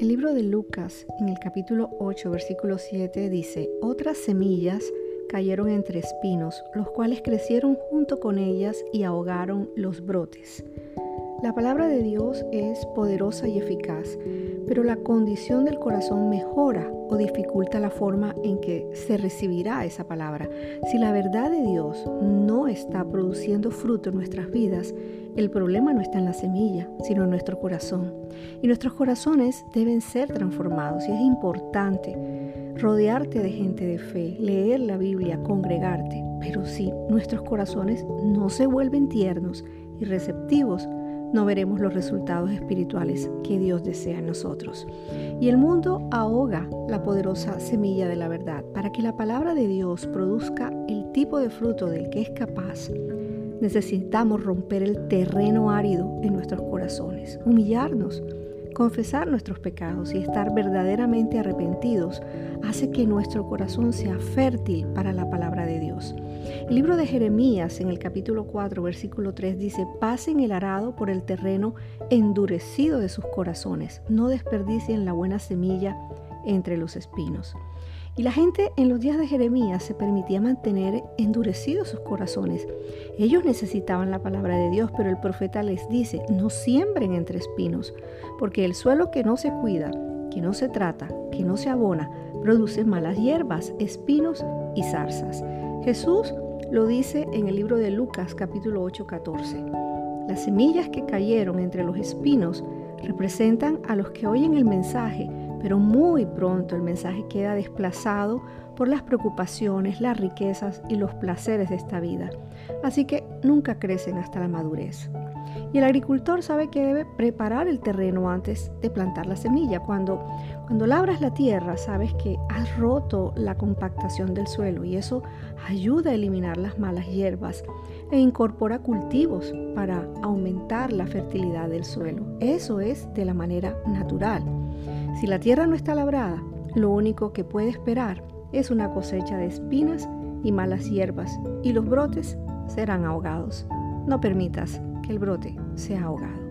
libro de Lucas, en el capítulo 8, versículo 7, dice, otras semillas cayeron entre espinos, los cuales crecieron junto con ellas y ahogaron los brotes. La palabra de Dios es poderosa y eficaz, pero la condición del corazón mejora o dificulta la forma en que se recibirá esa palabra. Si la verdad de Dios no está produciendo fruto en nuestras vidas, el problema no está en la semilla, sino en nuestro corazón. Y nuestros corazones deben ser transformados y es importante rodearte de gente de fe, leer la Biblia, congregarte. Pero si nuestros corazones no se vuelven tiernos y receptivos, no veremos los resultados espirituales que Dios desea en nosotros. Y el mundo ahoga la poderosa semilla de la verdad. Para que la palabra de Dios produzca el tipo de fruto del que es capaz, necesitamos romper el terreno árido en nuestros corazones, humillarnos Confesar nuestros pecados y estar verdaderamente arrepentidos hace que nuestro corazón sea fértil para la palabra de Dios. El libro de Jeremías en el capítulo 4 versículo 3 dice, pasen el arado por el terreno endurecido de sus corazones, no desperdicien la buena semilla entre los espinos. Y la gente en los días de Jeremías se permitía mantener endurecidos sus corazones. Ellos necesitaban la palabra de Dios, pero el profeta les dice, no siembren entre espinos, porque el suelo que no se cuida, que no se trata, que no se abona, produce malas hierbas, espinos y zarzas. Jesús lo dice en el libro de Lucas capítulo 8, 14. Las semillas que cayeron entre los espinos representan a los que oyen el mensaje, pero muy pronto el mensaje queda desplazado por las preocupaciones, las riquezas y los placeres de esta vida. Así que nunca crecen hasta la madurez. Y el agricultor sabe que debe preparar el terreno antes de plantar la semilla. Cuando, cuando labras la tierra, sabes que has roto la compactación del suelo y eso ayuda a eliminar las malas hierbas e incorpora cultivos para aumentar la fertilidad del suelo. Eso es de la manera natural. Si la tierra no está labrada, lo único que puede esperar es una cosecha de espinas y malas hierbas y los brotes serán ahogados. No permitas que el brote sea ahogado.